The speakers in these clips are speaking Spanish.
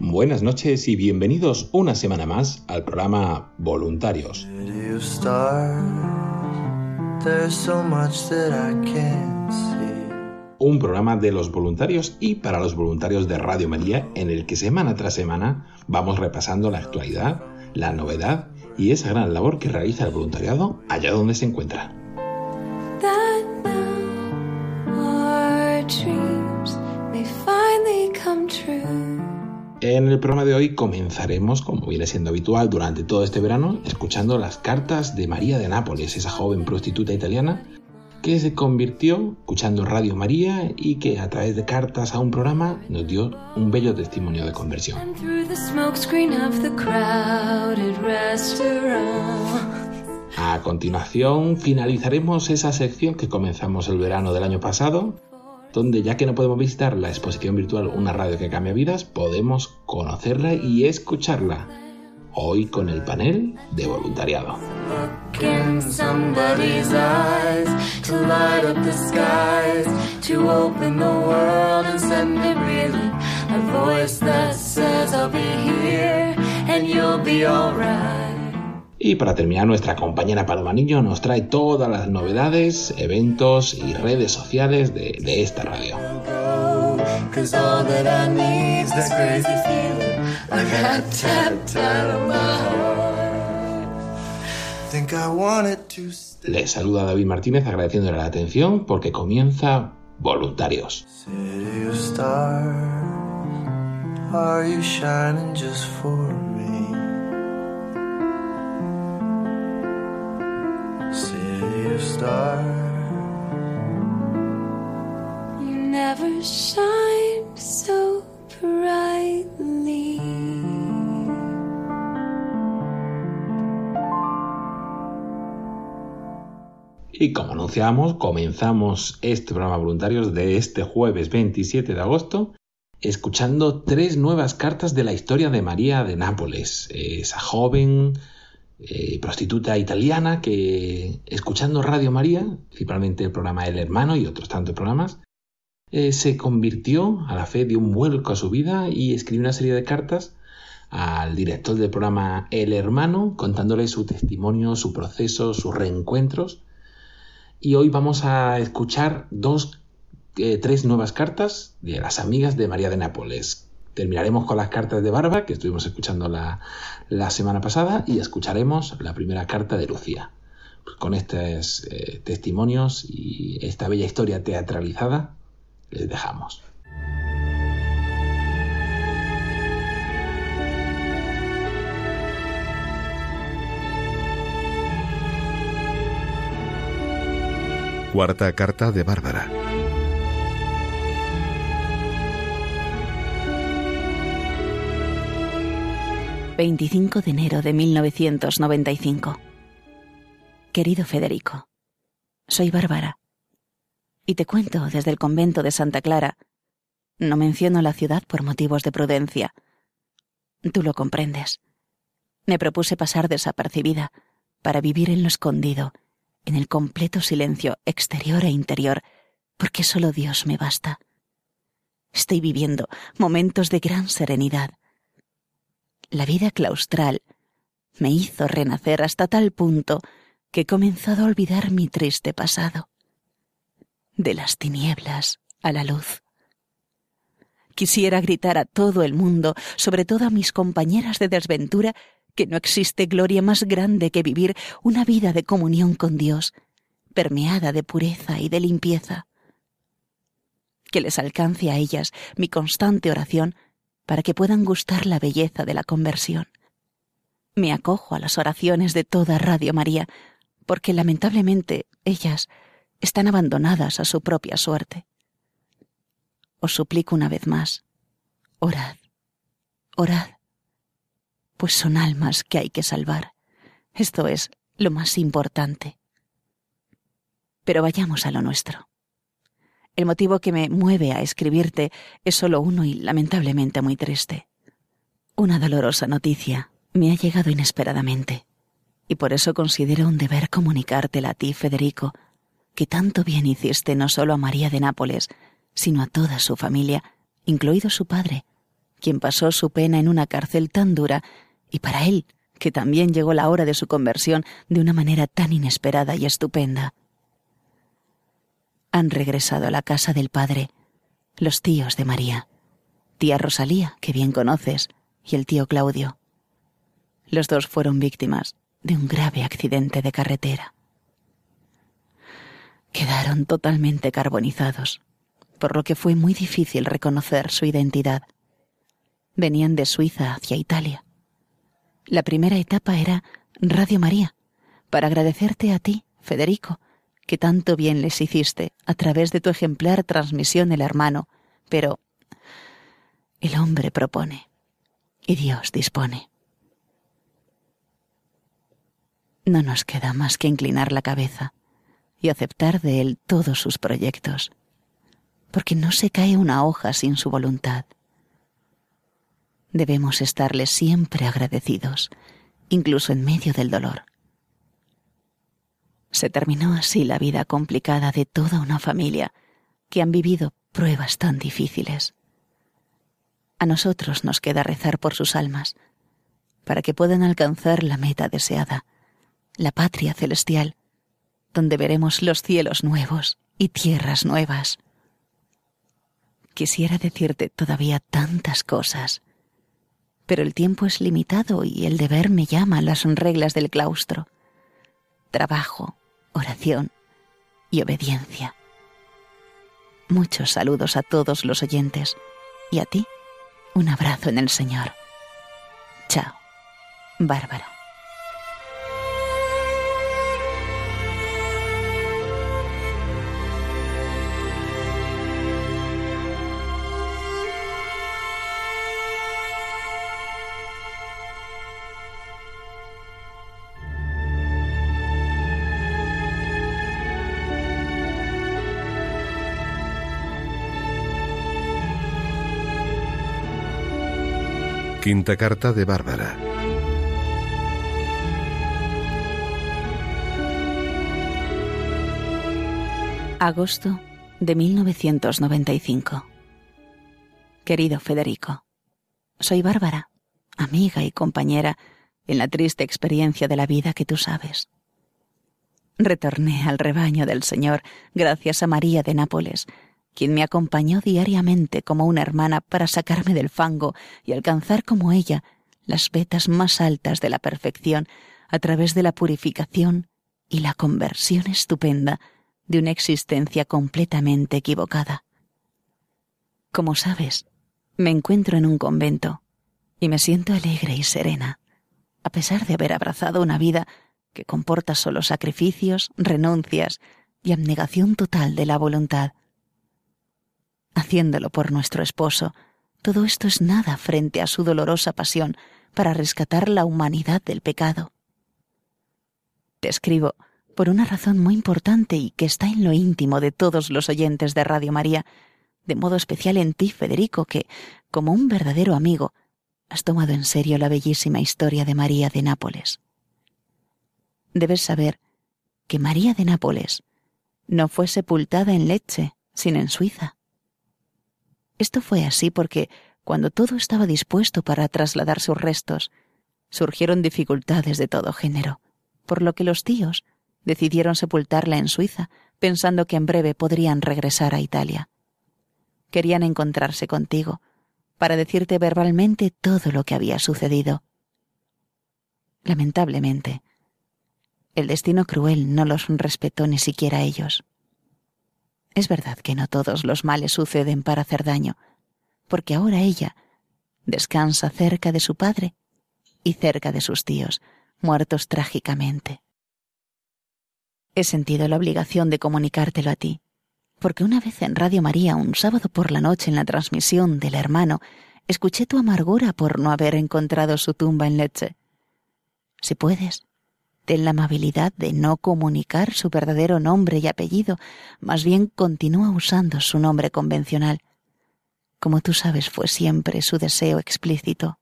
Buenas noches y bienvenidos una semana más al programa Voluntarios. Un programa de los voluntarios y para los voluntarios de Radio María en el que semana tras semana vamos repasando la actualidad, la novedad y esa gran labor que realiza el voluntariado allá donde se encuentra. En el programa de hoy comenzaremos, como viene siendo habitual durante todo este verano, escuchando las cartas de María de Nápoles, esa joven prostituta italiana que se convirtió escuchando Radio María y que a través de cartas a un programa nos dio un bello testimonio de conversión. A continuación finalizaremos esa sección que comenzamos el verano del año pasado, donde ya que no podemos visitar la exposición virtual Una radio que cambia vidas, podemos conocerla y escucharla. Hoy con el panel de voluntariado. A voice that says, I'll be here and you'll be. Y para terminar, nuestra compañera Paloma Niño nos trae todas las novedades, eventos y redes sociales de, de esta radio. Les saluda David Martínez agradeciéndole la atención porque comienza Voluntarios. City of are you shining just for City of stars, You never shine so brightly. Y como anunciamos, comenzamos este programa voluntarios de este jueves 27 de agosto escuchando tres nuevas cartas de la historia de María de Nápoles, esa joven eh, prostituta italiana que escuchando Radio María, principalmente el programa El Hermano y otros tantos programas, eh, se convirtió a la fe, dio un vuelco a su vida y escribió una serie de cartas al director del programa El Hermano, contándole su testimonio, su proceso, sus reencuentros. Y hoy vamos a escuchar dos, eh, tres nuevas cartas de las amigas de María de Nápoles. Terminaremos con las cartas de Bárbara, que estuvimos escuchando la, semana pasada, y escucharemos la primera carta de Lucía. Con estos eh, testimonios y esta bella historia teatralizada, les dejamos. Cuarta carta de Bárbara. ...25 de enero de 1995... Querido Federico... ...soy Bárbara... ...y te cuento desde el convento de Santa Clara... ...no menciono la ciudad por motivos de prudencia... ...tú lo comprendes... ...me propuse pasar desapercibida... ...para vivir en lo escondido... ...en el completo silencio exterior e interior... ...porque solo Dios me basta... Estoy viviendo momentos de gran serenidad la vida claustral me hizo renacer hasta tal punto que he comenzado a olvidar mi triste pasado. De las tinieblas a la luz. Quisiera gritar a todo el mundo, sobre todo a mis compañeras de desventura, que no existe gloria más grande que vivir una vida de comunión con Dios, permeada de pureza y de limpieza. Que les alcance a ellas mi constante oración para que puedan gustar la belleza de la conversión. Me acojo a las oraciones de toda Radio María, porque lamentablemente ellas están abandonadas a su propia suerte. Os suplico una vez más, orad, orad, pues son almas que hay que salvar. Esto es lo más importante. Pero vayamos a lo nuestro. El motivo que me mueve a escribirte es solo uno y lamentablemente muy triste. Una dolorosa noticia me ha llegado inesperadamente, y por eso considero un deber comunicártela a ti, Federico, que tanto bien hiciste no solo a María de Nápoles, sino a toda su familia, incluido su padre, quien pasó su pena en una cárcel tan dura, y para él, que también llegó la hora de su conversión de una manera tan inesperada y estupenda. Han regresado a la casa del padre los tíos de María, tía Rosalía, que bien conoces, y el tío Claudio. Los dos fueron víctimas de un grave accidente de carretera. Quedaron totalmente carbonizados, por lo que fue muy difícil reconocer su identidad. Venían de Suiza hacia Italia. La primera etapa era Radio María, para agradecerte a ti, Federico, que tanto bien les hiciste a través de tu ejemplar transmisión el hermano, pero el hombre propone y Dios dispone. No nos queda más que inclinar la cabeza y aceptar de Él todos sus proyectos, porque no se cae una hoja sin su voluntad. Debemos estarle siempre agradecidos, incluso en medio del dolor. Se terminó así la vida complicada de toda una familia que han vivido pruebas tan difíciles. A nosotros nos queda rezar por sus almas, para que puedan alcanzar la meta deseada, la patria celestial, donde veremos los cielos nuevos y tierras nuevas. Quisiera decirte todavía tantas cosas, pero el tiempo es limitado y el deber me llama a las reglas del claustro. Trabajo, oración y obediencia. Muchos saludos a todos los oyentes y a ti un abrazo en el Señor. Chao, Bárbara. Quinta carta de Bárbara. Agosto de 1995. Querido Federico, soy Bárbara, amiga y compañera en la triste experiencia de la vida que tú sabes. Retorné al rebaño del Señor gracias a María de Nápoles, quien me acompañó diariamente como una hermana para sacarme del fango y alcanzar como ella las vetas más altas de la perfección a través de la purificación y la conversión estupenda de una existencia completamente equivocada. Como sabes, me encuentro en un convento y me siento alegre y serena, a pesar de haber abrazado una vida que comporta solo sacrificios, renuncias y abnegación total de la voluntad haciéndolo por nuestro esposo. Todo esto es nada frente a su dolorosa pasión para rescatar la humanidad del pecado. Te escribo por una razón muy importante y que está en lo íntimo de todos los oyentes de Radio María, de modo especial en ti, Federico, que, como un verdadero amigo, has tomado en serio la bellísima historia de María de Nápoles. Debes saber que María de Nápoles no fue sepultada en Leche, sino en Suiza. Esto fue así porque, cuando todo estaba dispuesto para trasladar sus restos, surgieron dificultades de todo género, por lo que los tíos Decidieron sepultarla en Suiza, pensando que en breve podrían regresar a Italia. Querían encontrarse contigo, para decirte verbalmente todo lo que había sucedido. Lamentablemente, el destino cruel no los respetó ni siquiera ellos. Es verdad que no todos los males suceden para hacer daño, porque ahora ella descansa cerca de su padre y cerca de sus tíos, muertos trágicamente. He sentido la obligación de comunicártelo a ti, porque una vez en Radio María, un sábado por la noche en la transmisión del hermano, escuché tu amargura por no haber encontrado su tumba en Lecce. Si puedes, ten la amabilidad de no comunicar su verdadero nombre y apellido, más bien continúa usando su nombre convencional. Como tú sabes, fue siempre su deseo explícito.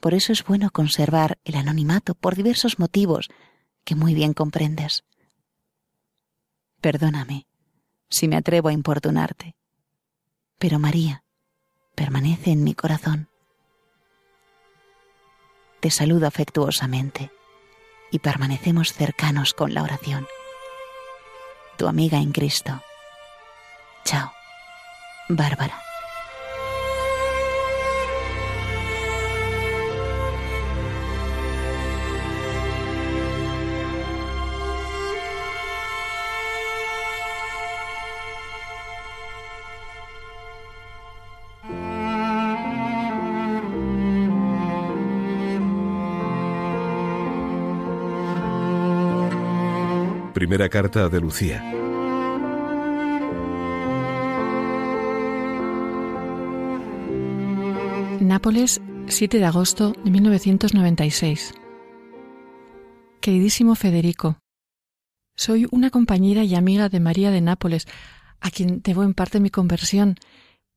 Por eso es bueno conservar el anonimato por diversos motivos que muy bien comprendes. Perdóname si me atrevo a importunarte, pero María permanece en mi corazón. Te saludo afectuosamente y permanecemos cercanos con la oración. Tu amiga en Cristo. Chao. Bárbara. Primera carta de Lucía. Nápoles, 7 de agosto de 1996. Queridísimo Federico, soy una compañera y amiga de María de Nápoles, a quien debo en parte mi conversión,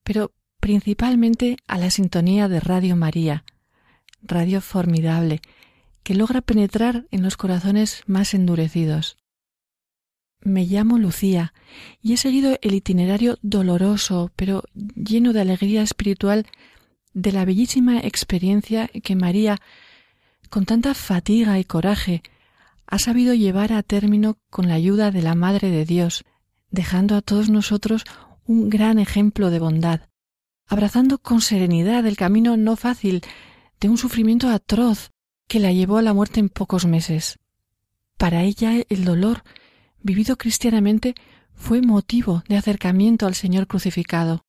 pero principalmente a la sintonía de Radio María, radio formidable, que logra penetrar en los corazones más endurecidos. Me llamo Lucía y he seguido el itinerario doloroso, pero lleno de alegría espiritual, de la bellísima experiencia que María, con tanta fatiga y coraje, ha sabido llevar a término con la ayuda de la Madre de Dios, dejando a todos nosotros un gran ejemplo de bondad, abrazando con serenidad el camino no fácil de un sufrimiento atroz que la llevó a la muerte en pocos meses. Para ella el dolor vivido cristianamente fue motivo de acercamiento al Señor crucificado.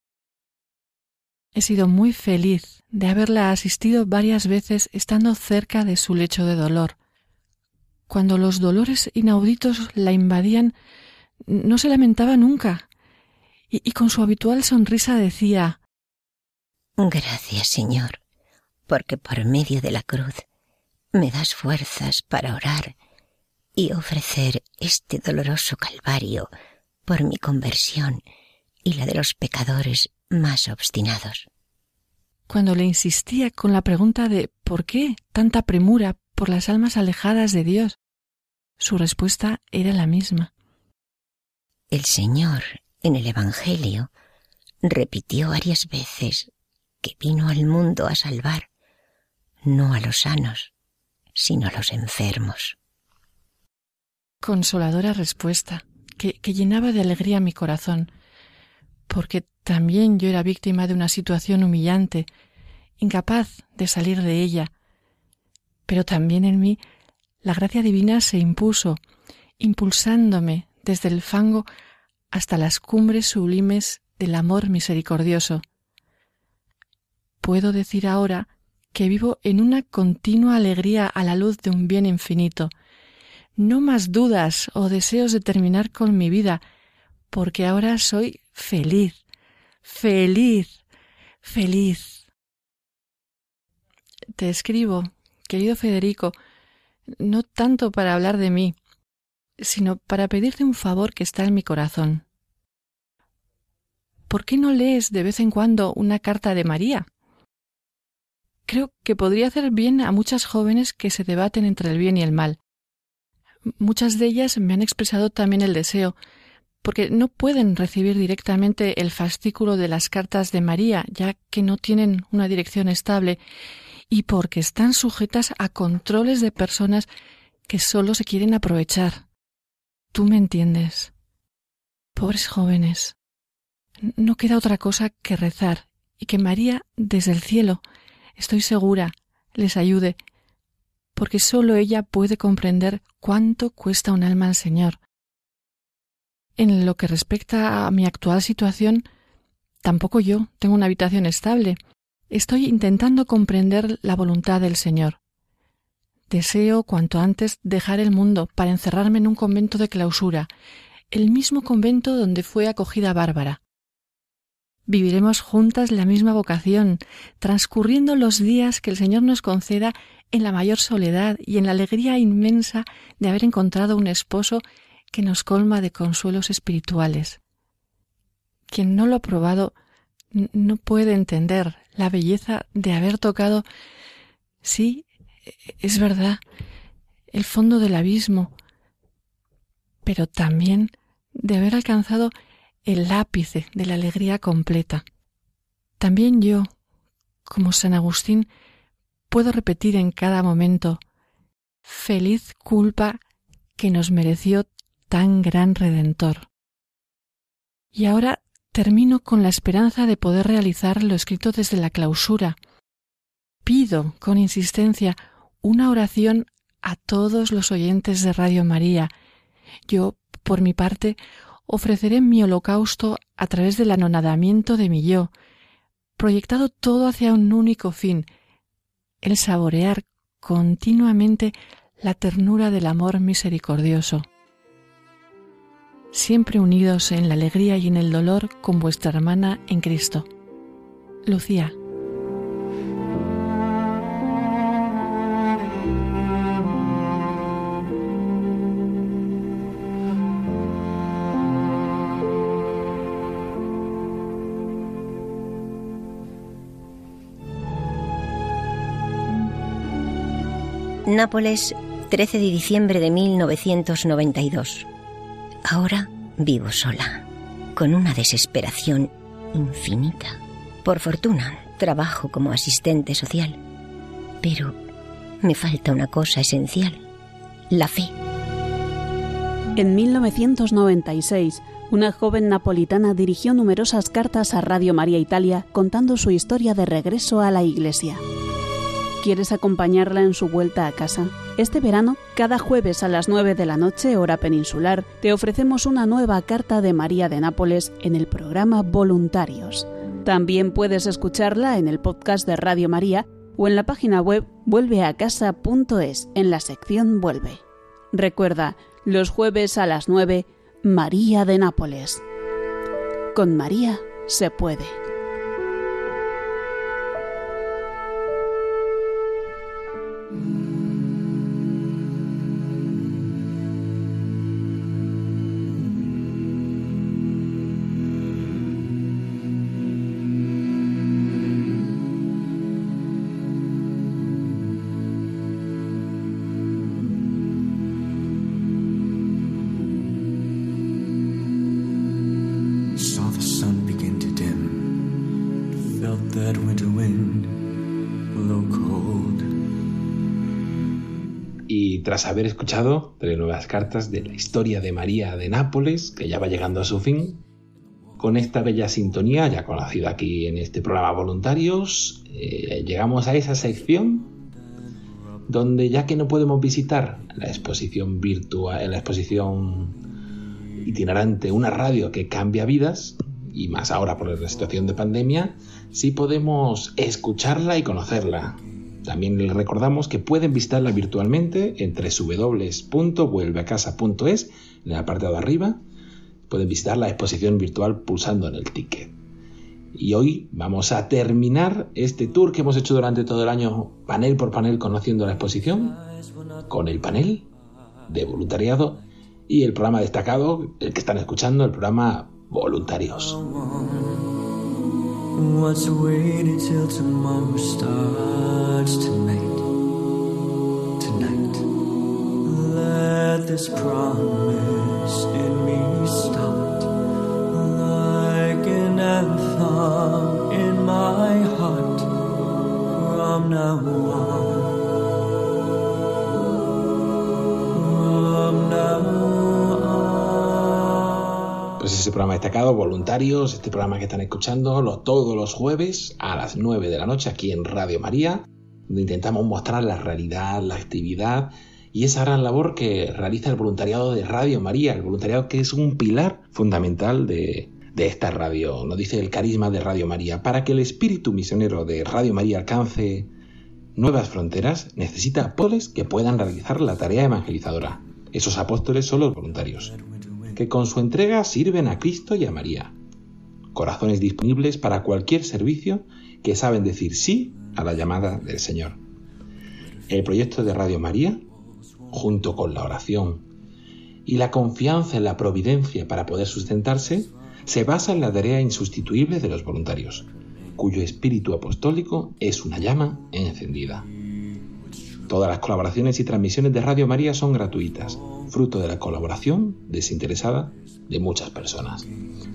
He sido muy feliz de haberla asistido varias veces estando cerca de su lecho de dolor. Cuando los dolores inauditos la invadían, no se lamentaba nunca, y, y con su habitual sonrisa decía Gracias, Señor, porque por medio de la cruz me das fuerzas para orar y ofrecer este doloroso calvario por mi conversión y la de los pecadores más obstinados. Cuando le insistía con la pregunta de ¿por qué tanta premura por las almas alejadas de Dios? Su respuesta era la misma. El Señor, en el Evangelio, repitió varias veces que vino al mundo a salvar no a los sanos, sino a los enfermos consoladora respuesta que, llenaba de alegría mi corazón, porque también yo era víctima de una situación humillante, incapaz de salir de ella. Pero también en mí la gracia divina se impuso, impulsándome desde el fango hasta las cumbres sublimes del amor misericordioso. Puedo decir ahora que vivo en una continua alegría a la luz de un bien infinito, no más dudas o deseos de terminar con mi vida, porque ahora soy feliz, feliz, feliz. Te escribo, querido Federico, no tanto para hablar de mí, sino para pedirte un favor que está en mi corazón. ¿Por qué no lees de vez en cuando una carta de María? Creo que podría hacer bien a muchas jóvenes que se debaten entre el bien y el mal. Muchas de ellas me han expresado también el deseo, porque no pueden recibir directamente el fascículo de las cartas de María, ya que no tienen una dirección estable, y porque están sujetas a controles de personas que solo se quieren aprovechar. Tú me entiendes. Pobres jóvenes. No queda otra cosa que rezar y que María, desde el cielo, estoy segura, les ayude, porque sólo ella puede comprender cuánto cuesta un alma al Señor. En lo que respecta a mi actual situación, tampoco yo tengo una habitación estable. Estoy intentando comprender la voluntad del Señor. Deseo cuanto antes dejar el mundo para encerrarme en un convento de clausura, el mismo convento donde fue acogida Bárbara. Viviremos juntas la misma vocación, transcurriendo los días que el Señor nos conceda en la mayor soledad y en la alegría inmensa de haber encontrado un esposo que nos colma de consuelos espirituales. Quien no lo ha probado no puede entender la belleza de haber tocado, sí, es verdad, el fondo del abismo, pero también de haber alcanzado el ápice de la alegría completa. También yo, como San Agustín, puedo repetir en cada momento feliz culpa que nos mereció tan gran redentor. Y ahora termino con la esperanza de poder realizar lo escrito desde la clausura. Pido con insistencia una oración a todos los oyentes de Radio María. Yo, por mi parte, ofreceré mi holocausto a través del anonadamiento de mi yo, proyectado todo hacia un único fin, el saborear continuamente la ternura del amor misericordioso. Siempre unidos en la alegría y en el dolor con vuestra hermana en Cristo. Lucía. Nápoles, 13 de diciembre de 1992. Ahora vivo sola, con una desesperación infinita. Por fortuna, trabajo como asistente social. Pero me falta una cosa esencial, la fe. En 1996, una joven napolitana dirigió numerosas cartas a Radio María Italia contando su historia de regreso a la iglesia. ¿Quieres acompañarla en su vuelta a casa? Este verano, cada jueves a las 9 de la noche, hora peninsular, te ofrecemos una nueva carta de María de Nápoles en el programa Voluntarios. También puedes escucharla en el podcast de Radio María o en la página web vuelveacasa.es en la sección Vuelve. Recuerda, los jueves a las 9, María de Nápoles. Con María se puede. Tras haber escuchado tres nuevas cartas de la historia de María de Nápoles, que ya va llegando a su fin, con esta bella sintonía, ya conocida aquí en este programa Voluntarios, eh, llegamos a esa sección donde ya que no podemos visitar la exposición virtual, la exposición itinerante, una radio que cambia vidas, y más ahora por la situación de pandemia, sí podemos escucharla y conocerla. También les recordamos que pueden visitarla virtualmente en www.vuelveacasa.es, en la parte de arriba. Pueden visitar la exposición virtual pulsando en el ticket. Y hoy vamos a terminar este tour que hemos hecho durante todo el año, panel por panel, conociendo la exposición, con el panel de voluntariado y el programa destacado, el que están escuchando, el programa Voluntarios words tonight, tonight. Let this promise in me stop it, like an anthem in my heart. From now on. From pues programa destacado, voluntarios, este programa que están escuchando todos los jueves a las 9 de la noche aquí en Radio María intentamos mostrar la realidad, la actividad y esa gran labor que realiza el voluntariado de Radio María, el voluntariado que es un pilar fundamental de, de esta radio, nos dice el carisma de Radio María. Para que el espíritu misionero de Radio María alcance nuevas fronteras, necesita apóstoles que puedan realizar la tarea evangelizadora. Esos apóstoles son los voluntarios que con su entrega sirven a Cristo y a María. Corazones disponibles para cualquier servicio que saben decir sí a la llamada del Señor. El proyecto de Radio María, junto con la oración y la confianza en la providencia para poder sustentarse, se basa en la tarea insustituible de los voluntarios, cuyo espíritu apostólico es una llama encendida. Todas las colaboraciones y transmisiones de Radio María son gratuitas, fruto de la colaboración desinteresada de muchas personas.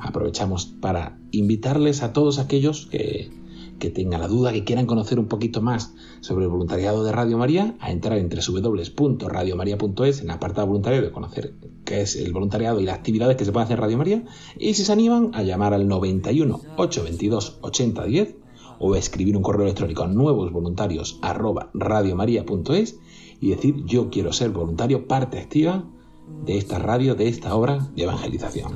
Aprovechamos para invitarles a todos aquellos que, que tengan la duda, que quieran conocer un poquito más sobre el voluntariado de Radio María, a entrar en www.radiomaria.es en la apartado voluntariado conocer qué es el voluntariado y las actividades que se pueden hacer en Radio María, y si se animan a llamar al 91 822 8010 o escribir un correo electrónico a nuevosvoluntarios@radiomaria.es y decir yo quiero ser voluntario, parte activa de esta radio, de esta obra de evangelización.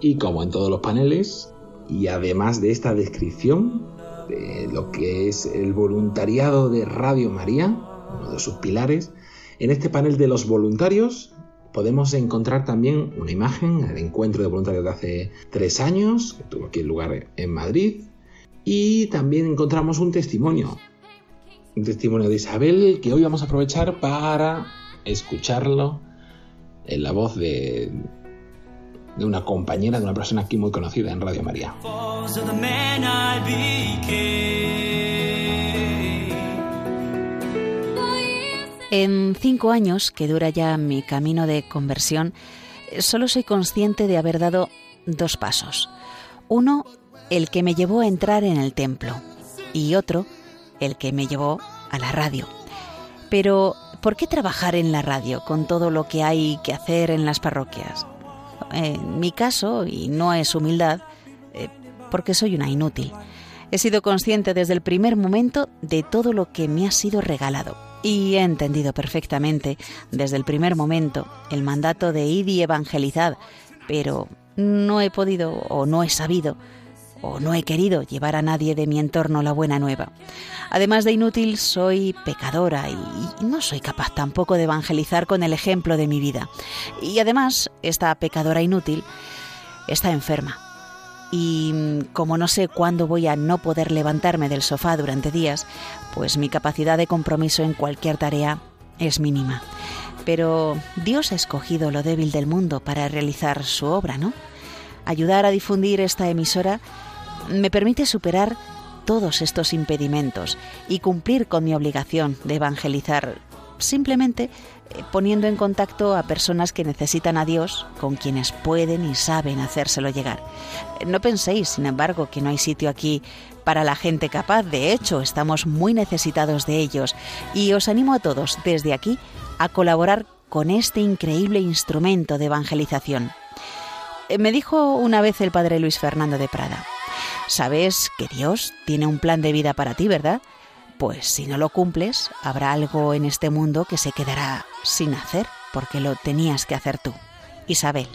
Y como en todos los paneles, y además de esta descripción de lo que es el voluntariado de Radio María, uno de sus pilares, en este panel de los voluntarios podemos encontrar también una imagen del encuentro de voluntarios de hace tres años, que tuvo aquí lugar en Madrid, y también encontramos un testimonio, un testimonio de Isabel que hoy vamos a aprovechar para escucharlo en la voz de de una compañera, de una persona aquí muy conocida en Radio María. En cinco años que dura ya mi camino de conversión, solo soy consciente de haber dado dos pasos. Uno, el que me llevó a entrar en el templo, y otro, el que me llevó a la radio. Pero, ¿por qué trabajar en la radio con todo lo que hay que hacer en las parroquias? en mi caso, y no es humildad, eh, porque soy una inútil. He sido consciente desde el primer momento de todo lo que me ha sido regalado y he entendido perfectamente desde el primer momento el mandato de id y evangelizad, pero no he podido o no he sabido o no he querido llevar a nadie de mi entorno la buena nueva. Además de inútil, soy pecadora y no soy capaz tampoco de evangelizar con el ejemplo de mi vida. Y además, esta pecadora inútil está enferma. Y como no sé cuándo voy a no poder levantarme del sofá durante días, pues mi capacidad de compromiso en cualquier tarea es mínima. Pero Dios ha escogido lo débil del mundo para realizar su obra, ¿no? Ayudar a difundir esta emisora me permite superar todos estos impedimentos y cumplir con mi obligación de evangelizar simplemente eh, poniendo en contacto a personas que necesitan a Dios, con quienes pueden y saben hacérselo llegar. No penséis, sin embargo, que no hay sitio aquí para la gente capaz, de hecho, estamos muy necesitados de ellos y os animo a todos desde aquí a colaborar con este increíble instrumento de evangelización. Eh, me dijo una vez el padre Luis Fernando de Prada, Sabes que Dios tiene un plan de vida para ti, ¿verdad? Pues si no lo cumples, habrá algo en este mundo que se quedará sin hacer, porque lo tenías que hacer tú. Isabel.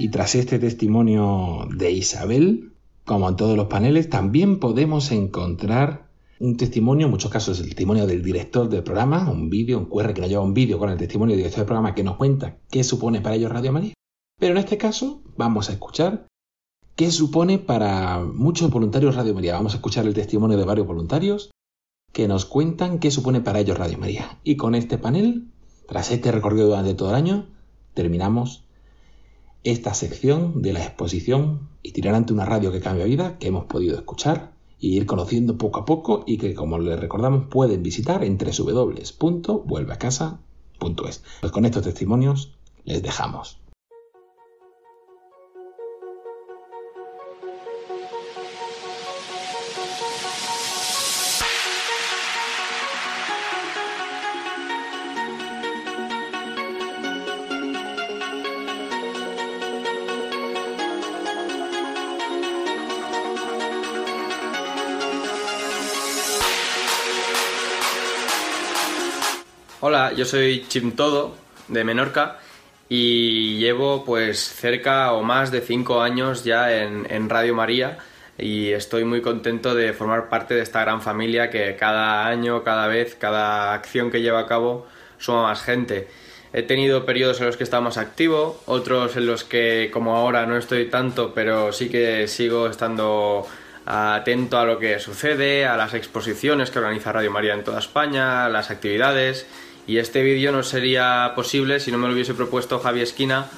Y tras este testimonio de Isabel, como en todos los paneles, también podemos encontrar un testimonio, en muchos casos el testimonio del director del programa, un vídeo, un QR que nos lleva un vídeo con el testimonio del director del programa que nos cuenta qué supone para ellos Radio María. Pero en este caso vamos a escuchar qué supone para muchos voluntarios Radio María. Vamos a escuchar el testimonio de varios voluntarios que nos cuentan qué supone para ellos Radio María. Y con este panel, tras este recorrido durante todo el año, terminamos esta sección de la exposición itinerante una radio que cambia vida que hemos podido escuchar y ir conociendo poco a poco y que como les recordamos pueden visitar en www.vuelveacasa.es. Pues con estos testimonios les dejamos. Hola, yo soy Chim Todo de Menorca y llevo pues cerca o más de cinco años ya en, Radio María y estoy muy contento de formar parte de esta gran familia que cada año, cada vez, cada acción que lleva a cabo suma más gente. He tenido periodos en los que estaba más activo, otros en los que como ahora no estoy tanto, pero sí que sigo estando atento a lo que sucede, a las exposiciones que organiza Radio María en toda España, a las actividades y este vídeo no sería posible si no me lo hubiese propuesto Javi Esquina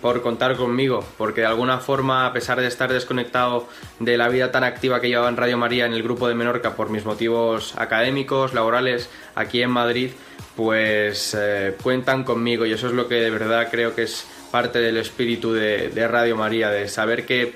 por contar conmigo, porque de alguna forma, a pesar de estar desconectado de la vida tan activa que llevaba en Radio María en el grupo de Menorca por mis motivos académicos, laborales, aquí en Madrid, pues eh, cuentan conmigo. Y eso es lo que de verdad creo que es parte del espíritu de, de Radio María, de saber que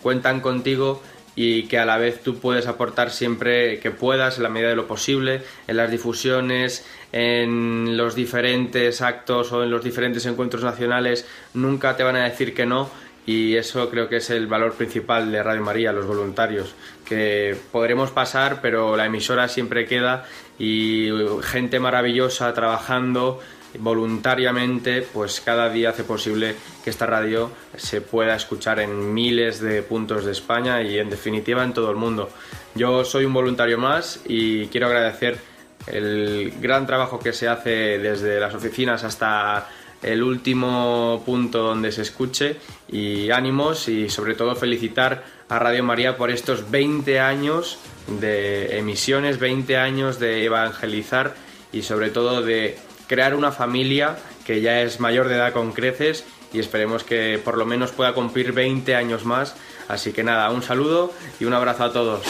cuentan contigo y que a la vez tú puedes aportar siempre que puedas, en la medida de lo posible, en las difusiones, en los diferentes actos o en los diferentes encuentros nacionales, nunca te van a decir que no y eso creo que es el valor principal de Radio María, los voluntarios, que podremos pasar, pero la emisora siempre queda y gente maravillosa trabajando voluntariamente, pues cada día hace posible que esta radio se pueda escuchar en miles de puntos de España y en definitiva en todo el mundo. Yo soy un voluntario más y quiero agradecer el gran trabajo que se hace desde las oficinas hasta el último punto donde se escuche y ánimos y sobre todo felicitar a Radio María por estos 20 años de emisiones, 20 años de evangelizar y sobre todo de crear una familia que ya es mayor de edad con creces y esperemos que por lo menos pueda cumplir 20 años más. Así que nada, un saludo y un abrazo a todos.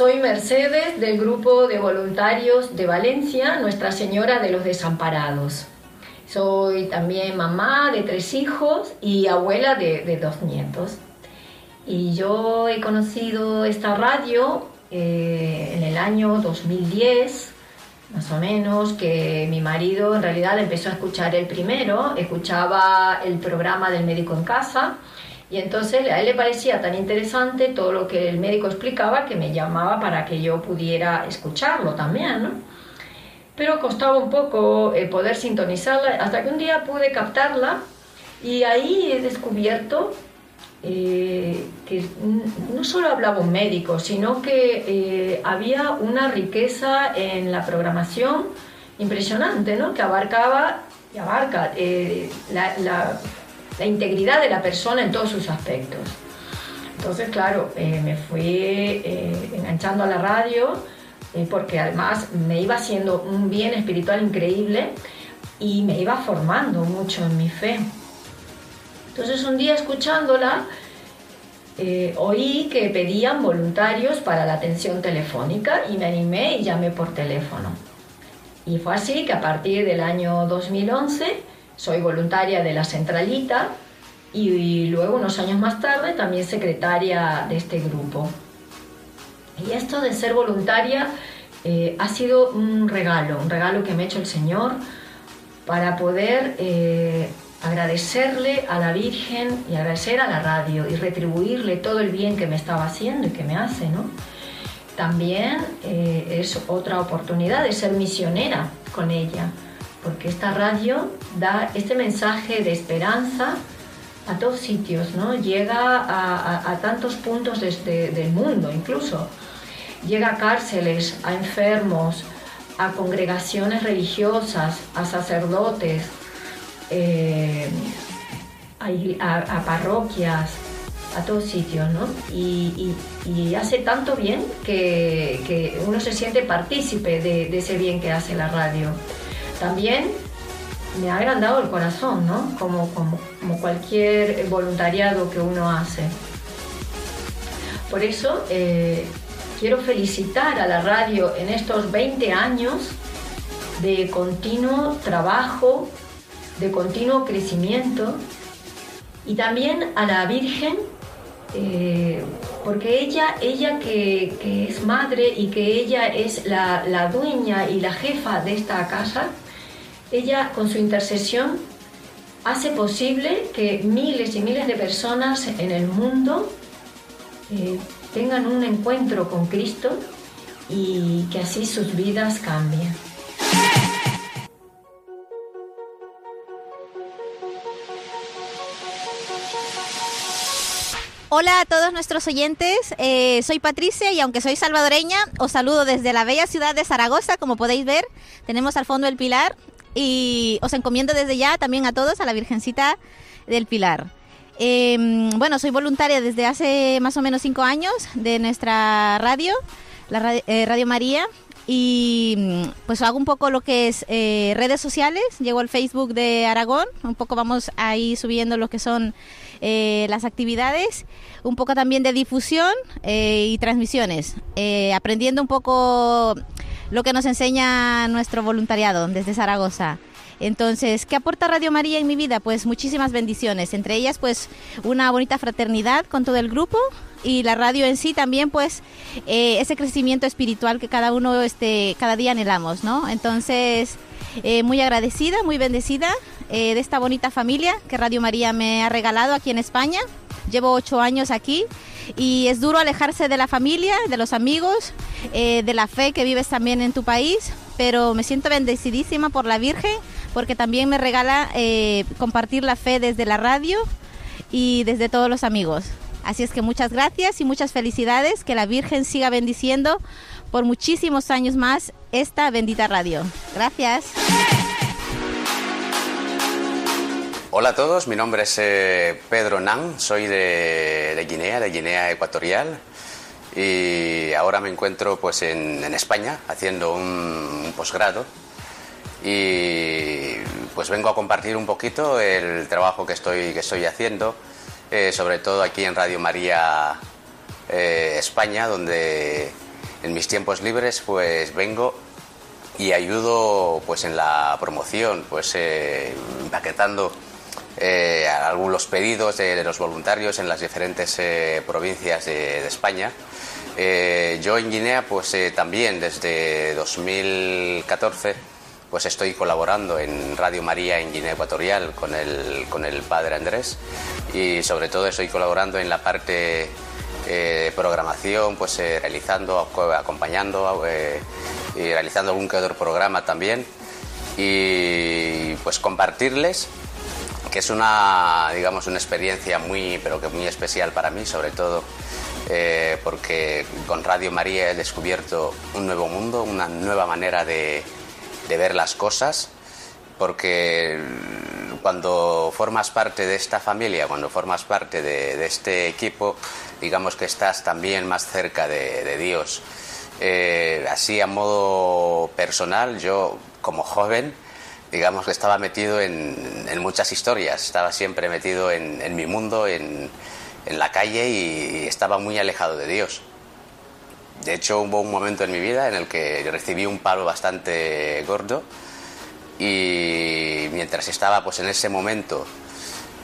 Soy Mercedes del grupo de voluntarios de Valencia, Nuestra Señora de los Desamparados. Soy también mamá de tres hijos y abuela de, de dos nietos. Y yo he conocido esta radio eh, en el año 2010, más o menos, que mi marido en realidad empezó a escuchar el primero, escuchaba el programa del médico en casa y entonces a él le parecía tan interesante todo lo que el médico explicaba que me llamaba para que yo pudiera escucharlo también, ¿no? Pero costaba un poco eh, poder sintonizarla hasta que un día pude captarla y ahí he descubierto eh, que no solo hablaba un médico, sino que eh, había una riqueza en la programación impresionante, ¿no? que abarcaba y abarca eh, la, la, integridad de la persona en todos sus aspectos. Entonces, claro, me fui enganchando a la radio porque además me iba haciendo un bien espiritual increíble y me iba formando mucho en mi fe. Entonces un día escuchándola, eh, oí que pedían voluntarios para la atención telefónica y me animé y llamé por teléfono. Y fue así que a partir del año 2011 soy voluntaria de la centralita y, luego unos años más tarde también secretaria de este grupo. Y esto de ser voluntaria eh, ha sido un regalo, un regalo que me ha hecho el Señor para poder eh, agradecerle a la Virgen y agradecer a la radio y retribuirle todo el bien que me estaba haciendo y que me hace, ¿no? también eh, es otra oportunidad de ser misionera con ella, porque esta radio da este mensaje de esperanza a todos sitios, ¿no? Llega a, tantos puntos desde, del mundo incluso. Llega a cárceles, a enfermos, a congregaciones religiosas, a sacerdotes, eh, a, parroquias, a todos sitios, ¿no? Y, hace tanto bien que, uno se siente partícipe de, ese bien que hace la radio. También me ha agrandado el corazón, ¿no? Como, como, cualquier voluntariado que uno hace. Por eso eh, quiero felicitar a la radio en estos 20 años de continuo trabajo, de continuo crecimiento y también a la Virgen, eh, porque ella, ella que, es madre y que ella es la, la dueña y la jefa de esta casa, ella con su intercesión hace posible que miles y miles de personas en el mundo eh, tengan un encuentro con Cristo y que así sus vidas cambien. Hola a todos nuestros oyentes, eh, soy Patricia y aunque soy salvadoreña, os saludo desde la bella ciudad de Zaragoza, como podéis ver, tenemos al fondo el pilar y os encomiendo desde ya también a todos a la Virgencita del Pilar. Em, bueno, soy voluntaria desde hace más o menos cinco años de nuestra radio, la eh, radio, María, y mm, pues hago un poco lo que es eh, redes sociales, llego al Facebook de Aragón, un poco vamos ahí subiendo lo que son eh, las actividades, un poco también de difusión y transmisiones, aprendiendo un poco lo que nos enseña nuestro voluntariado desde Zaragoza. Entonces, ¿qué aporta Radio María en mi vida? Pues muchísimas bendiciones, entre ellas pues una bonita fraternidad con todo el grupo y la radio en sí también pues eh, ese crecimiento espiritual que cada uno este, cada día anhelamos, ¿no? Entonces, eh, muy agradecida, muy bendecida eh, de esta bonita familia que Radio María me ha regalado aquí en España. Llevo ocho años aquí y es duro alejarse de la familia, de los amigos, de la fe que vives también en tu país, pero me siento bendecidísima por la Virgen porque también me regala eh, compartir la fe desde la radio y desde todos los amigos. Así es que muchas gracias y muchas felicidades, que la Virgen siga bendiciendo por muchísimos años más esta bendita radio. Gracias. Hola a todos, mi nombre es eh, Pedro Nan, soy de, Guinea, de Guinea Ecuatorial y ahora me encuentro pues en, España haciendo un posgrado y pues vengo a compartir un poquito el trabajo que estoy, que estoy haciendo, eh, sobre todo aquí en Radio María eh, España, donde en mis tiempos libres pues vengo y ayudo pues en la promoción, pues eh, algunos pedidos de, los voluntarios en las diferentes provincias de, de España. yo en Guinea pues también desde 2014 pues estoy colaborando en Radio María en Guinea Ecuatorial con el, con el padre Andrés y sobre todo estoy colaborando en la parte de eh, programación, pues eh, realizando, acompañando eh, y realizando algún que otro programa también y pues compartirles que es una digamos una experiencia muy pero que muy especial para mí sobre todo porque con Radio María he descubierto un nuevo mundo, una nueva manera de, de ver las cosas, porque cuando formas parte de esta familia, cuando formas parte de, este equipo, digamos que estás también más cerca de, Dios. Eh, así a modo personal, yo como joven, digamos que estaba metido en, muchas historias, estaba siempre metido en, mi mundo, en, la calle y estaba muy alejado de Dios. De hecho, hubo un momento en mi vida en el que recibí un palo bastante gordo y mientras estaba pues, en ese momento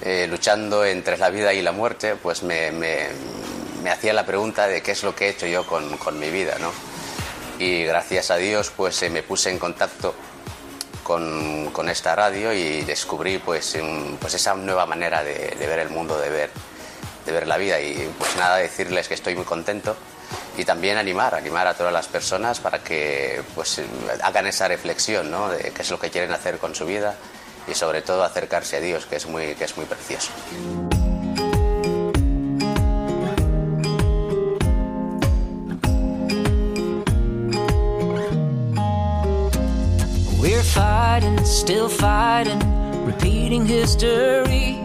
eh, luchando entre la vida y la muerte, pues me, hacía la pregunta de qué es lo que he hecho yo con, mi vida. ¿no? Y gracias a Dios pues me puse en contacto con, esta radio y descubrí pues, pues esa nueva manera de, ver el mundo, de ver de ver la vida y pues nada, decirles que estoy muy contento y también animar, animar a todas las personas para que pues hagan esa reflexión ¿no? de qué es lo que quieren hacer con su vida y sobre todo acercarse a Dios, que es muy, que es muy precioso. Fighting, still fighting, repeating history.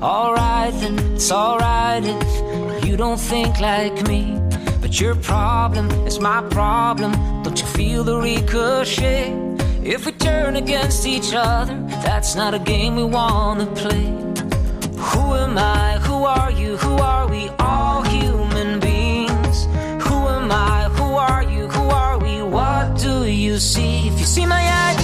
Alright then, it's alright if you don't think like me. But your problem is my problem. Don't you feel the ricochet? If we turn against each other, that's not a game we wanna play. Who am I? Who are you? Who are we? All human beings. Who am I? Who are you? Who are we? What do you see? If you see my ID,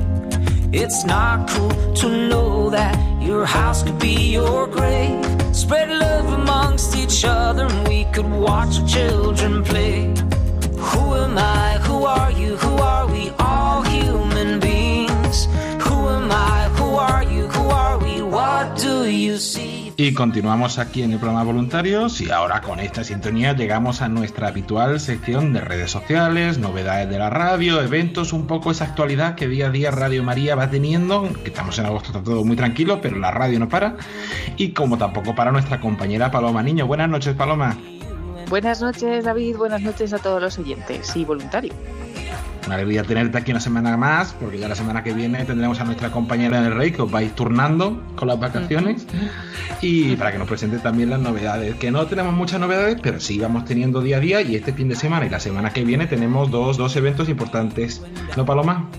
It's not cool to know that your house could be your grave. Spread love amongst each other and we could watch our children play. Who am I? Who are you? Who are we? All Y continuamos aquí en el programa Voluntarios y ahora con esta sintonía llegamos a nuestra habitual sección de redes sociales, novedades de la radio, eventos, un poco esa actualidad que día a día Radio María va teniendo, que estamos en agosto, está todo muy tranquilo, pero la radio no para. Y como tampoco para nuestra compañera Paloma Niño. Buenas noches, Paloma. Buenas noches, David. Buenas noches a todos los oyentes y voluntarios. Una alegría tenerte aquí una semana más, porque ya la semana que viene tendremos a nuestra compañera del Rey, que os vais turnando con las vacaciones, y para que nos presente también las novedades. Que no tenemos muchas novedades, pero sí vamos teniendo día a día, y este fin de semana y la semana que viene tenemos dos, dos eventos importantes. ¿No, Paloma?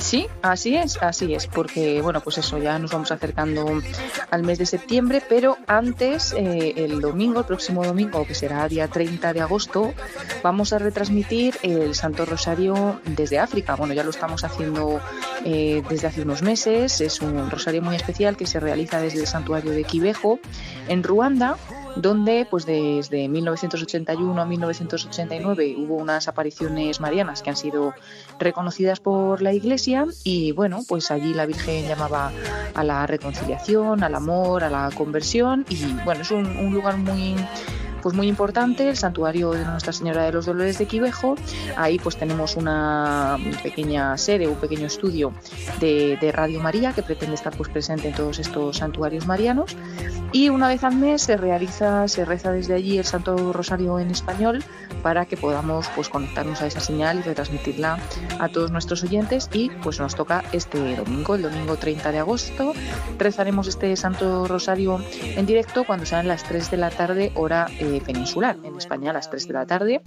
Sí, así es, así es, porque bueno, pues eso, ya nos vamos acercando al mes de septiembre, pero antes, eh, el domingo, el próximo domingo, que será día 30 de agosto, vamos a retransmitir el Santo Rosario desde África. Bueno, ya lo estamos haciendo eh, desde hace unos meses, es un rosario muy especial que se realiza desde el santuario de Quibejo, en Ruanda, donde pues desde 1981 a 1989 hubo unas apariciones marianas que han sido reconocidas por la Iglesia y bueno, pues allí la Virgen llamaba a la reconciliación, al amor, a la conversión y bueno, es un, lugar muy pues muy importante, el santuario de Nuestra Señora de los Dolores de Quivejo. Ahí pues tenemos una pequeña sede, un pequeño estudio de, de, Radio María que pretende estar pues presente en todos estos santuarios marianos. Y una vez al mes se realiza, se reza desde allí el Santo Rosario en español para que podamos pues conectarnos a esa señal y retransmitirla a todos nuestros oyentes. Y pues nos toca este domingo, el domingo 30 de agosto. Rezaremos este Santo Rosario en directo cuando sean las 3 de la tarde, hora eh, peninsular. En España a las 3 de la tarde,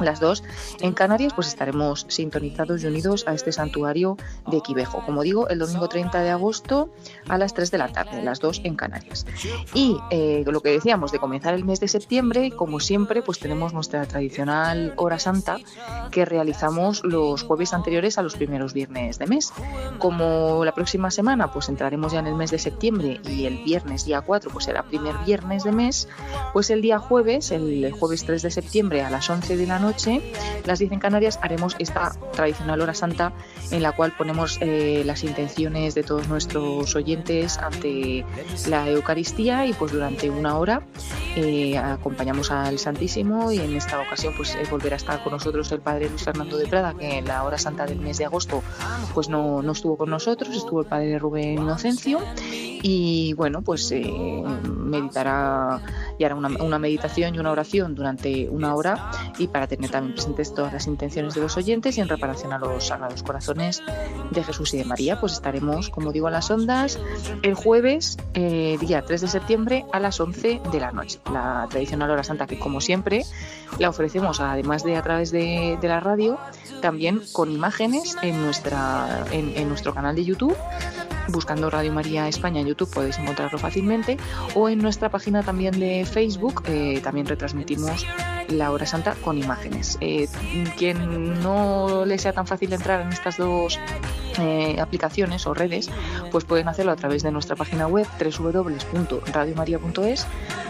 las 2 en Canarias, pues estaremos sintonizados y unidos a este santuario de Quivejo. Como digo, el domingo 30 de agosto a las 3 de la tarde, las 2 en Canarias. Y eh, lo que decíamos de comenzar el mes de septiembre, como siempre, pues tenemos nuestra tradicional hora santa que realizamos los jueves anteriores a los primeros viernes de mes. Como la próxima semana, pues entraremos ya en el mes de septiembre y el viernes día 4, pues será primer viernes de mes, pues el día jueves, el jueves 3 de septiembre a las 11 de la noche, las 10 en Canarias, haremos esta tradicional hora santa en la cual ponemos eh, las intenciones de todos nuestros oyentes ante la Eucaristía y pues durante una hora eh, acompañamos al Santísimo y en esta ocasión pues eh, volverá a estar con nosotros el Padre Luis Fernando de Prada que en la hora santa del mes de agosto pues no, no estuvo con nosotros, estuvo el Padre Rubén Inocencio y bueno pues eh, meditará y hará una, una meditación y una oración durante una hora y para tener también presentes todas las intenciones de los oyentes y en reparación a los sagrados corazones de Jesús y de María. Pues estaremos como digo a las ondas el jueves eh, día 3 de septiembre a las 11 de la noche. La tradicional hora santa que como siempre la ofrecemos además de a través de, la radio también con imágenes en nuestra en, en nuestro canal de YouTube. Buscando Radio María España en YouTube podéis encontrarlo fácilmente. O en nuestra página también de Facebook eh, también retransmitimos la hora santa con imágenes. Eh, quien no le sea tan fácil entrar en estas dos eh, aplicaciones o redes, pues pueden hacerlo a través de nuestra página web www.radiomaria.es.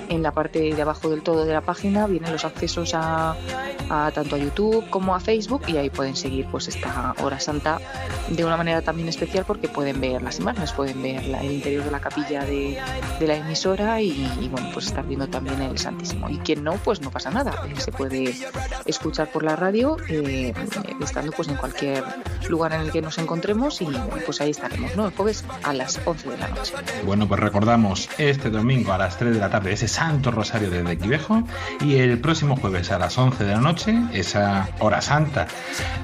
En la parte de abajo del todo de la página vienen los accesos a, tanto a YouTube como a Facebook y ahí pueden seguir pues esta hora santa de una manera también especial porque pueden ver las imágenes, pueden ver el interior de la capilla de, la emisora y, bueno pues estar viendo también el Santísimo. Y quien no, pues no pasa nada, se puede escuchar por la radio eh, estando pues en cualquier lugar en el que nos encontremos y pues ahí estaremos, ¿no? El jueves a las 11 de la noche. Bueno, pues recordamos este domingo a las 3 de la tarde ese Santo Rosario de Quivejo y el próximo jueves a las 11 de la noche esa hora santa.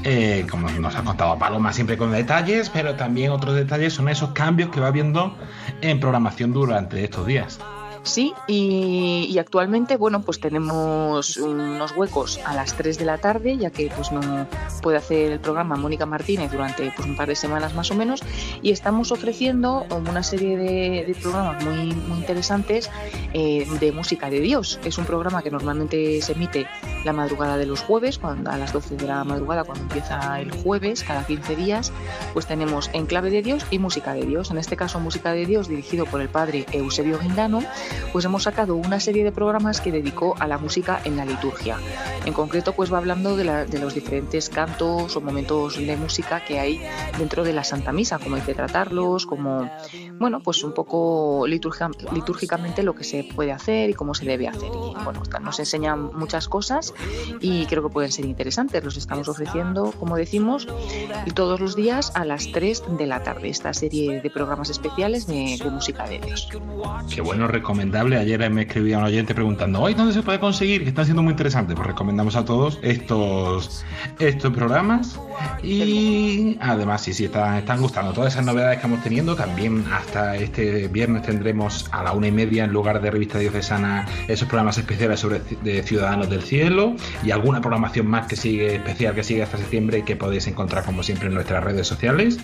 Eh, como nos ha contado Paloma siempre con detalles, pero también otros detalles son esos cambios que va viendo en programación durante estos días. Sí, y, actualmente, bueno, pues tenemos unos huecos a las 3 de la tarde, ya que pues no puede hacer el programa Mónica Martínez durante pues, un par de semanas más o menos, y estamos ofreciendo una serie de, programas muy, muy interesantes eh, de música de Dios. Es un programa que normalmente se emite la madrugada de los jueves, cuando, a las 12 de la madrugada, cuando empieza el jueves, cada 15 días, pues tenemos Enclave de Dios y Música de Dios. En este caso, Música de Dios, dirigido por el padre Eusebio Guindano pues hemos sacado una serie de programas que dedicó a la música en la liturgia. En concreto, pues va hablando de, los diferentes cantos o momentos de música que hay dentro de la Santa Misa, cómo hay que tratarlos, como, bueno, pues un poco litúrgicamente lo que se puede hacer y cómo se debe hacer. Y bueno, nos enseñan muchas cosas y creo que pueden ser interesantes. Los estamos ofreciendo, como decimos, todos los días a las 3 de la tarde, esta serie de programas especiales de, de música de Dios. Qué bueno, recomendar Ayer me escribía un oyente preguntando, hoy ¿dónde se puede conseguir? Que están siendo muy interesantes. Pues recomendamos a todos estos, estos programas. Y además, sí, sí, están, están gustando todas esas novedades que estamos teniendo. También hasta este viernes tendremos a la una y media, en lugar de revista diocesana, esos programas especiales sobre de Ciudadanos del Cielo y alguna programación más que sigue especial que sigue hasta septiembre que podéis encontrar como siempre en nuestras redes sociales.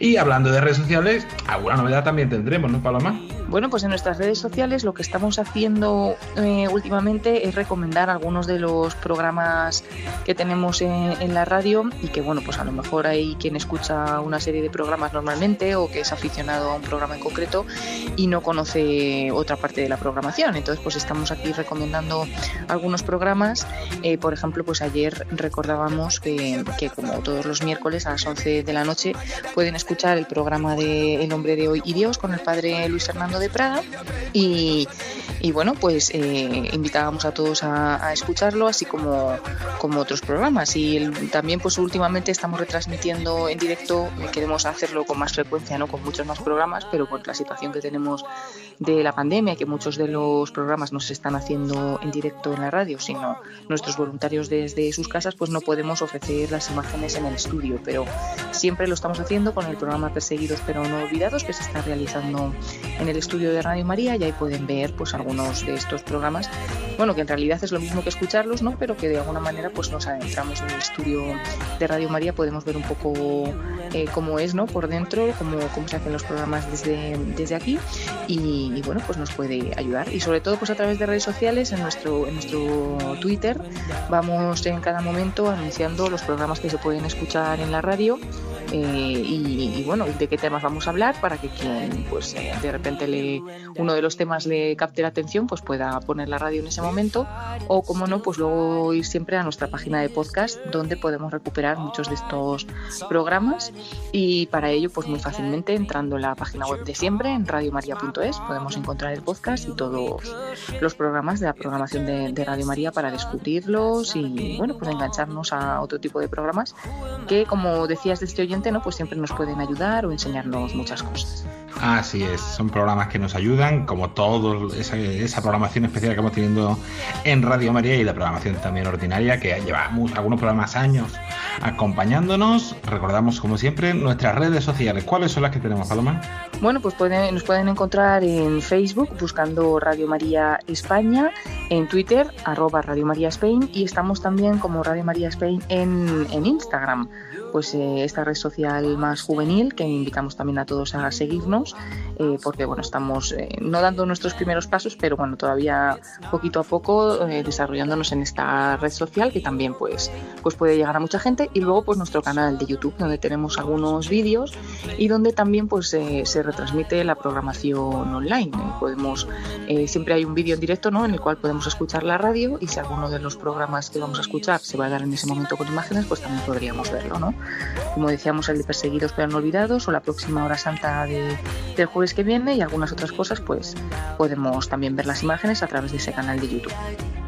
Y hablando de redes sociales, alguna novedad también tendremos, ¿no, Paloma? Bueno, pues en nuestras redes sociales lo que estamos haciendo eh, últimamente es recomendar algunos de los programas que tenemos en, la radio y que, bueno, pues a lo mejor hay quien escucha una serie de programas normalmente o que es aficionado a un programa en concreto y no conoce otra parte de la programación. Entonces, pues estamos aquí recomendando algunos programas. Eh, por ejemplo, pues ayer recordábamos que, que, como todos los miércoles a las 11 de la noche pueden escuchar el programa de El hombre de hoy y Dios con el padre Luis Fernando de Praga y, bueno, pues eh, invitábamos a todos a, escucharlo, así como, como otros programas. Y también pues últimamente estamos retransmitiendo en directo, queremos hacerlo con más frecuencia, no con muchos más programas, pero por la situación que tenemos de la pandemia, que muchos de los programas no se están haciendo en directo en la radio, sino nuestros voluntarios desde sus casas, pues no podemos ofrecer las imágenes en el estudio, pero siempre lo estamos haciendo con el programa Perseguidos pero no olvidados, que se está realizando en el estudio de Radio María. Y ahí pueden ver pues algunos de estos programas, bueno, que en realidad es lo mismo que escucharlos, ¿no? Pero que de alguna manera pues nos adentramos en el estudio de Radio María, podemos ver un poco eh, cómo es, ¿no? Por dentro, cómo, cómo se hacen los programas desde, desde aquí y, bueno, pues nos puede ayudar. Y sobre todo pues a través de redes sociales, en nuestro, en nuestro Twitter, vamos en cada momento anunciando los programas que se pueden escuchar en la radio eh, y, bueno, de qué temas vamos a hablar para que quien pues eh, de repente le, uno de los temas le capte la atención pues pueda poner la radio en ese momento. O como no pues luego ir siempre a nuestra página de podcast donde podemos recuperar muchos de estos programas. Y para ello pues muy fácilmente entrando en la página web de siempre en radiomaria.es podemos encontrar el podcast y todos los programas de la programación de, de Radio María para descubrirlos y bueno pues engancharnos a otro tipo de programas que como decías de este oyente ¿no? Pues siempre nos pueden ayudar o enseñarnos muchas cosas. Así es, son programas que nos ayudan, como toda esa, esa, programación especial que hemos teniendo en Radio María y la programación también ordinaria, que llevamos algunos programas años acompañándonos. Recordamos, como siempre, nuestras redes sociales. ¿Cuáles son las que tenemos, Paloma? Bueno, pues pueden, nos pueden encontrar en Facebook buscando Radio María España, en Twitter, arroba Radio María Spain, y estamos también como Radio María Spain en, en Instagram pues eh, esta red social más juvenil que invitamos también a todos a seguirnos eh, porque bueno estamos eh, no dando nuestros primeros pasos pero bueno todavía poquito a poco desarrollándonos en esta red social que también pues pues puede llegar a mucha gente. Y luego pues nuestro canal de YouTube donde tenemos algunos vídeos y donde también pues se retransmite la programación online. Podemos siempre hay un vídeo en directo no en el cual podemos escuchar la radio y si alguno de los programas que vamos a escuchar se va a dar en ese momento con imágenes pues también podríamos verlo no como decíamos, el de Perseguidos pero no olvidados o la próxima hora santa de, del jueves que viene y algunas otras cosas, pues podemos también ver las imágenes a través de ese canal de YouTube.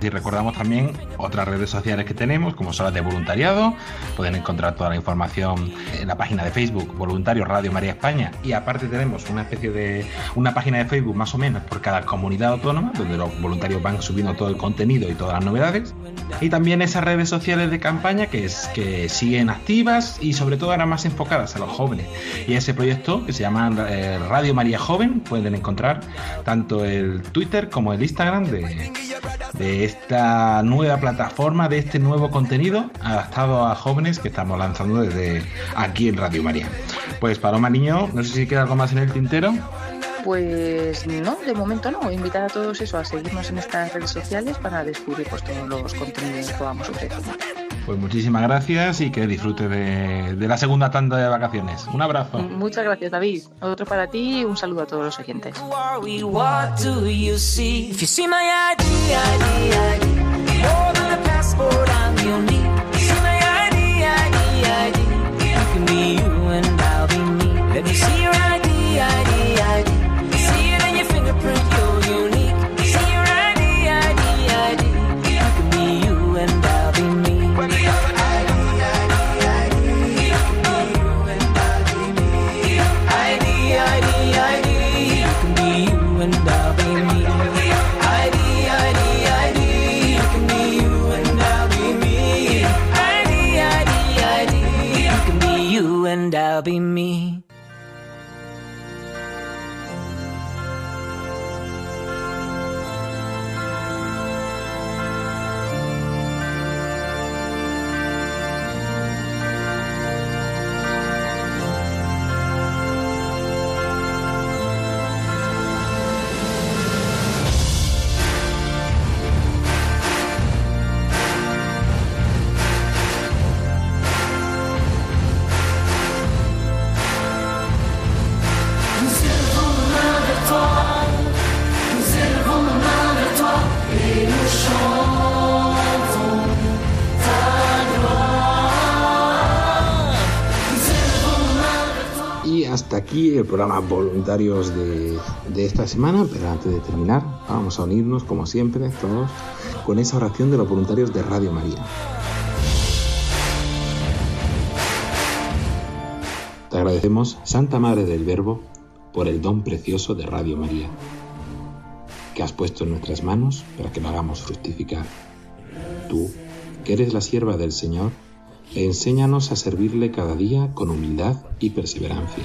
Y recordamos también otras redes sociales que tenemos, como son las de voluntariado. Pueden encontrar toda la información en la página de Facebook, Voluntario Radio María España. Y aparte tenemos una especie de una página de Facebook más o menos por cada comunidad autónoma, donde los voluntarios van subiendo todo el contenido y todas las novedades. Y también esas redes sociales de campaña que, es, que siguen activas y sobre todo ahora más enfocadas a los jóvenes. Y ese proyecto que se llama eh, Radio María Joven, pueden encontrar tanto el Twitter como el Instagram de, de esta nueva plataforma, de este nuevo contenido adaptado a jóvenes que estamos lanzando desde aquí en Radio María. Pues Paloma Niño, no sé si queda algo más en el tintero. Pues no, de momento no. Invitar a todos eso a seguirnos en estas redes sociales para descubrir pues, todos los contenidos que podamos ofrecer. Pues muchísimas gracias y que disfrute de, de, la segunda tanda de vacaciones. Un abrazo. Muchas gracias, David. Otro para ti y un saludo a todos los oyentes. be aquí el programa voluntarios de, de, esta semana, pero antes de terminar, vamos a unirnos, como siempre, todos, con esa oración de los voluntarios de Radio María. Te agradecemos, Santa Madre del Verbo, por el don precioso de Radio María, que has puesto en nuestras manos para que lo hagamos fructificar. Tú, que eres la sierva del Señor, enséñanos a servirle cada día con humildad y perseverancia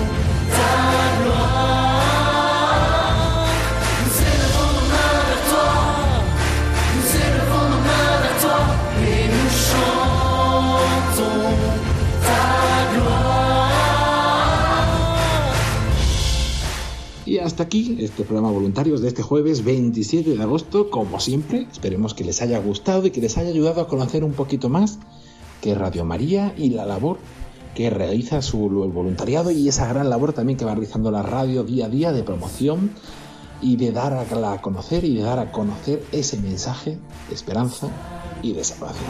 Hasta aquí este programa Voluntarios de este jueves 27 de agosto. Como siempre, esperemos que les haya gustado y que les haya ayudado a conocer un poquito más que Radio María y la labor que realiza su voluntariado y esa gran labor también que va realizando la radio día a día de promoción y de dar a conocer y de dar a conocer ese mensaje de esperanza y de salvación.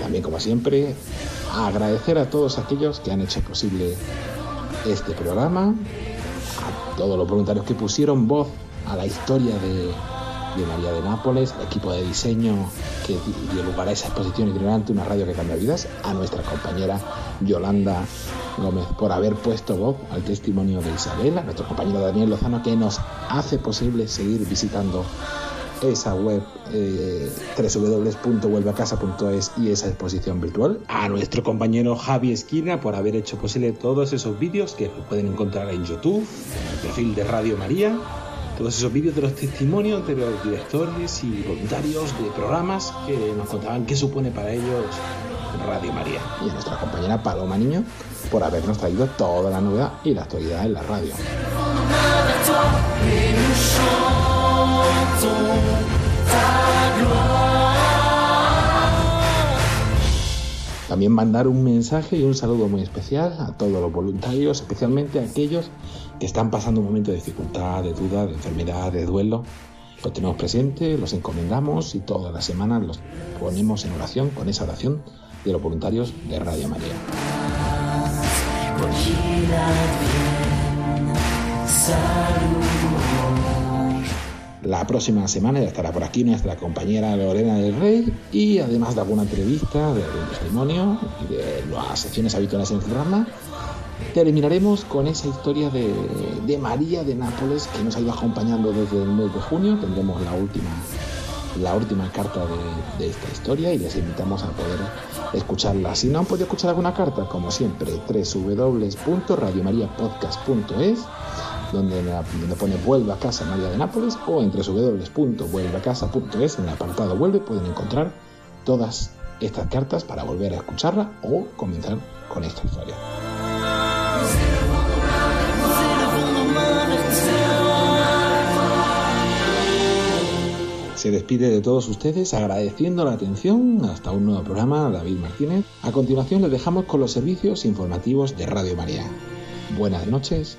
También como siempre agradecer a todos aquellos que han hecho posible este programa, a todos los voluntarios que pusieron voz a la historia de, María de Nápoles, al equipo de diseño que dio lugar a esa exposición itinerante, una radio que cambia vidas, a nuestra compañera Yolanda Gómez por haber puesto voz al testimonio de Isabel, a nuestro compañero Daniel Lozano que nos hace posible seguir visitando esa web eh, y esa exposición virtual. A nuestro compañero Javi Esquina por haber hecho posible todos esos vídeos que pueden encontrar en YouTube, en el perfil de Radio María. Todos esos vídeos de los testimonios de los directores y voluntarios de programas que nos contaban qué supone para ellos Radio María. Y a nuestra compañera Paloma Niño por habernos traído toda la novedad y la actualidad en la radio. También mandar un mensaje y un saludo muy especial a todos los voluntarios, especialmente a aquellos que están pasando un momento de dificultad, de duda, de enfermedad, de duelo. Los tenemos presentes, los encomendamos y todas las semanas los ponemos en oración con esa oración de los voluntarios de Radio María. La próxima semana ya estará por aquí nuestra compañera Lorena del Rey y además de alguna entrevista, de algún testimonio y de las secciones habituales en el programa, terminaremos con esa historia de, de María de Nápoles que nos ha ido acompañando desde el mes de junio. Tendremos la última la última carta de, esta historia y les invitamos a poder escucharla. Si no han podido escuchar alguna carta, como siempre, www.radiomariapodcast.es donde, donde pone Vuelve a casa María de Nápoles o en www.vuelveacasa.es en el apartado Vuelve pueden encontrar todas estas cartas para volver a escucharla o comenzar con esta historia. Se despide de todos ustedes agradeciendo la atención hasta un nuevo programa, David Martínez. A continuación les dejamos con los servicios informativos de Radio María. Buenas noches